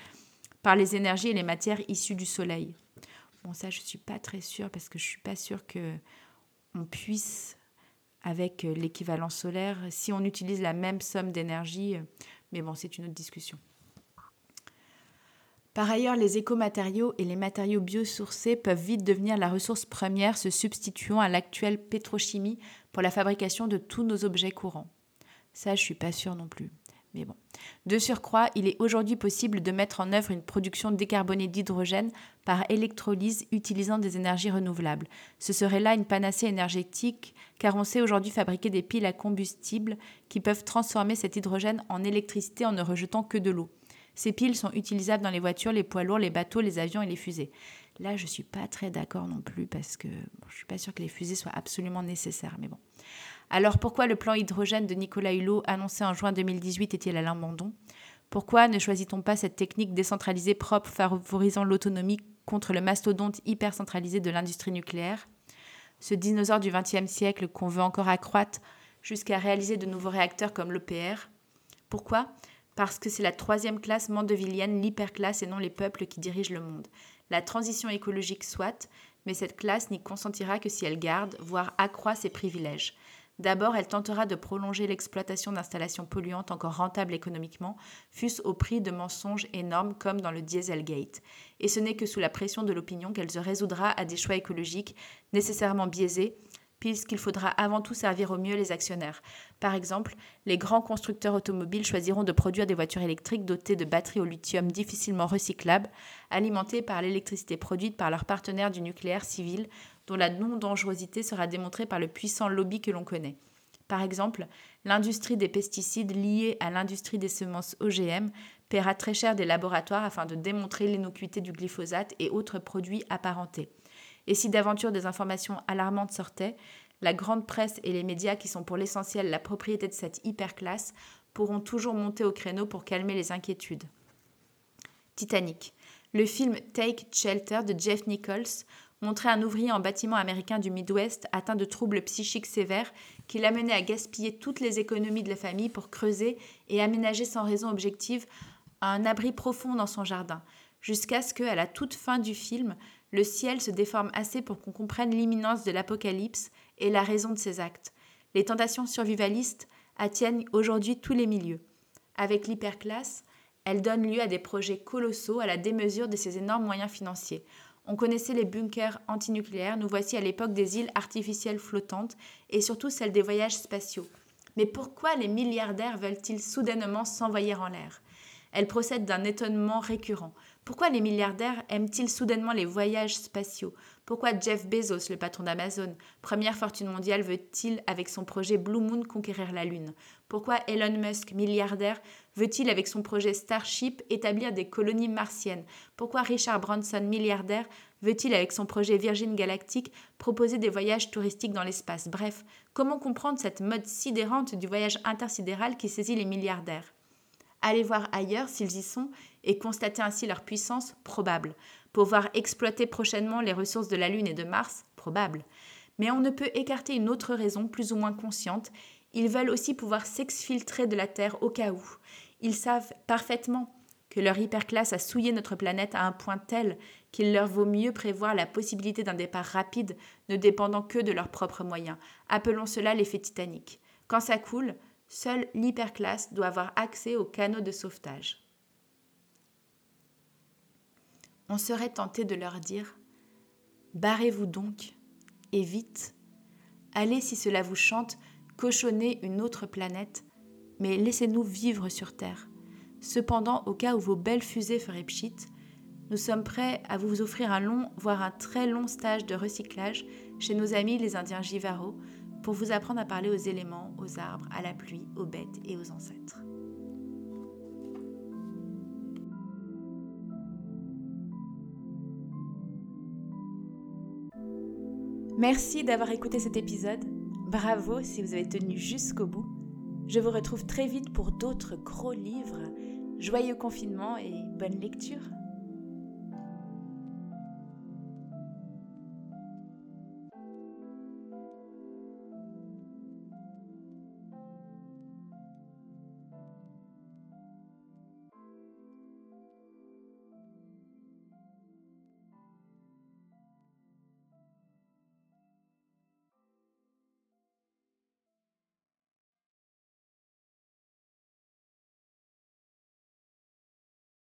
Speaker 1: par les énergies et les matières issues du Soleil. Bon, ça, je ne suis pas très sûre parce que je ne suis pas sûre que on puisse, avec l'équivalent solaire, si on utilise la même somme d'énergie, mais bon, c'est une autre discussion. Par ailleurs, les écomatériaux et les matériaux biosourcés peuvent vite devenir la ressource première se substituant à l'actuelle pétrochimie pour la fabrication de tous nos objets courants. Ça, je suis pas sûre non plus. Mais bon. De surcroît, il est aujourd'hui possible de mettre en œuvre une production décarbonée d'hydrogène par électrolyse utilisant des énergies renouvelables. Ce serait là une panacée énergétique car on sait aujourd'hui fabriquer des piles à combustible qui peuvent transformer cet hydrogène en électricité en ne rejetant que de l'eau. Ces piles sont utilisables dans les voitures, les poids lourds, les bateaux, les avions et les fusées. Là, je ne suis pas très d'accord non plus parce que je ne suis pas sûre que les fusées soient absolument nécessaires. Alors pourquoi le plan hydrogène de Nicolas Hulot annoncé en juin 2018 est-il à l'abandon? Pourquoi ne choisit-on pas cette technique décentralisée propre favorisant l'autonomie contre le mastodonte hyper centralisé de l'industrie nucléaire? Ce dinosaure du XXe siècle qu'on veut encore accroître jusqu'à réaliser de nouveaux réacteurs comme l'EPR Pourquoi? Parce que c'est la troisième classe mandevillienne, l'hyperclasse et non les peuples qui dirigent le monde. La transition écologique soit, mais cette classe n'y consentira que si elle garde, voire accroît ses privilèges. D'abord, elle tentera de prolonger l'exploitation d'installations polluantes encore rentables économiquement, fût-ce au prix de mensonges énormes comme dans le Dieselgate. Et ce n'est que sous la pression de l'opinion qu'elle se résoudra à des choix écologiques nécessairement biaisés, puisqu'il faudra avant tout servir au mieux les actionnaires. Par exemple, les grands constructeurs automobiles choisiront de produire des voitures électriques dotées de batteries au lithium difficilement recyclables, alimentées par l'électricité produite par leurs partenaires du nucléaire civil, dont la non-dangerosité sera démontrée par le puissant lobby que l'on connaît. Par exemple, l'industrie des pesticides liée à l'industrie des semences OGM paiera très cher des laboratoires afin de démontrer l'innocuité du glyphosate et autres produits apparentés. Et si d'aventure des informations alarmantes sortaient, la grande presse et les médias, qui sont pour l'essentiel la propriété de cette hyperclasse, pourront toujours monter au créneau pour calmer les inquiétudes. Titanic. Le film Take Shelter de Jeff Nichols montrait un ouvrier en bâtiment américain du Midwest atteint de troubles psychiques sévères qui l'amenait à gaspiller toutes les économies de la famille pour creuser et aménager sans raison objective un abri profond dans son jardin, jusqu'à ce que, à la toute fin du film, le ciel se déforme assez pour qu'on comprenne l'imminence de l'apocalypse et la raison de ses actes. Les tentations survivalistes atteignent aujourd'hui tous les milieux. Avec l'hyperclasse, elles donnent lieu à des projets colossaux à la démesure de ces énormes moyens financiers. On connaissait les bunkers antinucléaires, nous voici à l'époque des îles artificielles flottantes et surtout celle des voyages spatiaux. Mais pourquoi les milliardaires veulent-ils soudainement s'envoyer en l'air? Elle procède d'un étonnement récurrent. Pourquoi les milliardaires aiment-ils soudainement les voyages spatiaux? Pourquoi Jeff Bezos, le patron d'Amazon, première fortune mondiale, veut-il avec son projet Blue Moon conquérir la Lune? Pourquoi Elon Musk, milliardaire, veut-il avec son projet Starship établir des colonies martiennes? Pourquoi Richard Branson, milliardaire, veut-il avec son projet Virgin Galactic proposer des voyages touristiques dans l'espace? Bref, comment comprendre cette mode sidérante du voyage intersidéral qui saisit les milliardaires? Aller voir ailleurs s'ils y sont et constater ainsi leur puissance probable. Pouvoir exploiter prochainement les ressources de la Lune et de Mars probable. Mais on ne peut écarter une autre raison plus ou moins consciente. Ils veulent aussi pouvoir s'exfiltrer de la Terre au cas où. Ils savent parfaitement que leur hyperclasse a souillé notre planète à un point tel qu'il leur vaut mieux prévoir la possibilité d'un départ rapide ne dépendant que de leurs propres moyens. Appelons cela l'effet Titanic. Quand ça coule, seule l'hyperclasse doit avoir accès aux canaux de sauvetage on serait tenté de leur dire Barrez-vous donc, et vite. Allez, si cela vous chante, cochonner une autre planète, mais laissez-nous vivre sur Terre. Cependant, au cas où vos belles fusées feraient pchit, nous sommes prêts à vous offrir un long, voire un très long stage de recyclage chez nos amis les Indiens Jivaro pour vous apprendre à parler aux éléments, aux arbres, à la pluie, aux bêtes et aux ancêtres. Merci d'avoir écouté cet épisode. Bravo si vous avez tenu jusqu'au bout. Je vous retrouve très vite pour d'autres gros livres. Joyeux confinement et bonne lecture.